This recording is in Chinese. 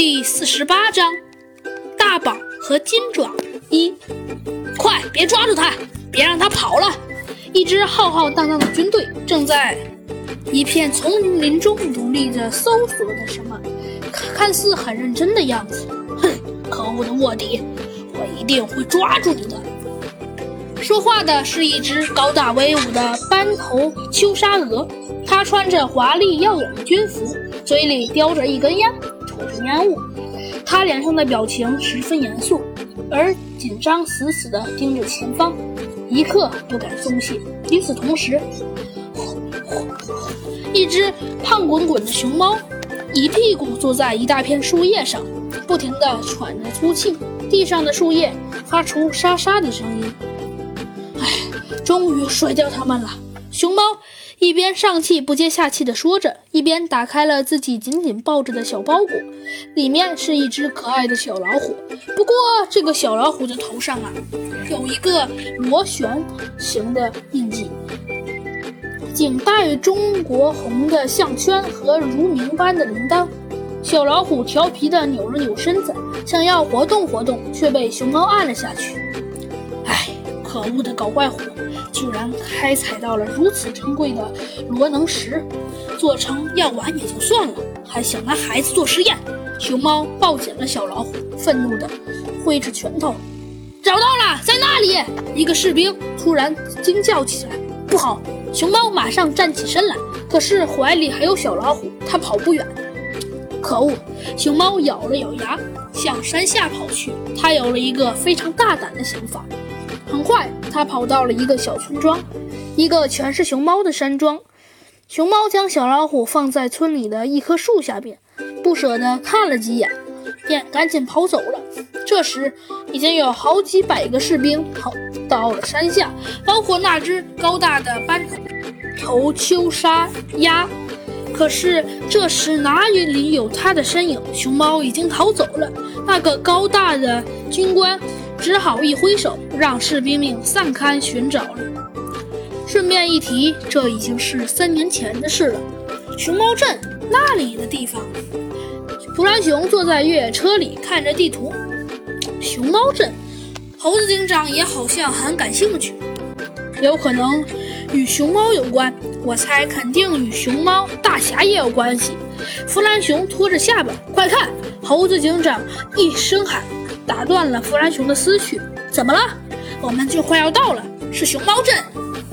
第四十八章，大宝和金爪一，快别抓住他，别让他跑了！一支浩浩荡荡的军队正在一片丛林中努力着搜索着什么，看似很认真的样子。哼，可恶的卧底，我一定会抓住你的！说话的是一只高大威武的斑头秋沙鹅，它穿着华丽耀眼的军服，嘴里叼着一根烟。烟雾，他脸上的表情十分严肃，而紧张死死地盯着前方，一刻不敢松懈。与此同时，一只胖滚滚的熊猫一屁股坐在一大片树叶上，不停地喘着粗气，地上的树叶发出沙沙的声音。唉，终于甩掉它们了，熊猫。一边上气不接下气地说着，一边打开了自己紧紧抱着的小包裹，里面是一只可爱的小老虎。不过，这个小老虎的头上啊，有一个螺旋形的印记，颈带中国红的项圈和如明般的铃铛。小老虎调皮地扭了扭身子，想要活动活动，却被熊猫按了下去。唉，可恶的搞怪虎！居然开采到了如此珍贵的罗能石，做成药丸也就算了，还想拿孩子做实验。熊猫抱紧了小老虎，愤怒地挥着拳头。找到了，在那里！一个士兵突然惊叫起来：“不好！”熊猫马上站起身来，可是怀里还有小老虎，它跑不远。可恶！熊猫咬了咬牙，向山下跑去。它有了一个非常大胆的想法。很快，他跑到了一个小村庄，一个全是熊猫的山庄。熊猫将小老虎放在村里的一棵树下边，不舍得看了几眼，便赶紧跑走了。这时，已经有好几百个士兵跑到了山下，包括那只高大的斑头秋沙鸭。可是，这时哪里有它的身影？熊猫已经逃走了。那个高大的军官。只好一挥手，让士兵们散开寻找了。顺便一提，这已经是三年前的事了。熊猫镇那里的地方，弗兰熊坐在越野车里看着地图。熊猫镇，猴子警长也好像很感兴趣，有可能与熊猫有关。我猜肯定与熊猫大侠也有关系。弗兰熊拖着下巴，快看！猴子警长一声喊。打断了弗兰熊的思绪。怎么了？我们就快要到了，是熊猫镇。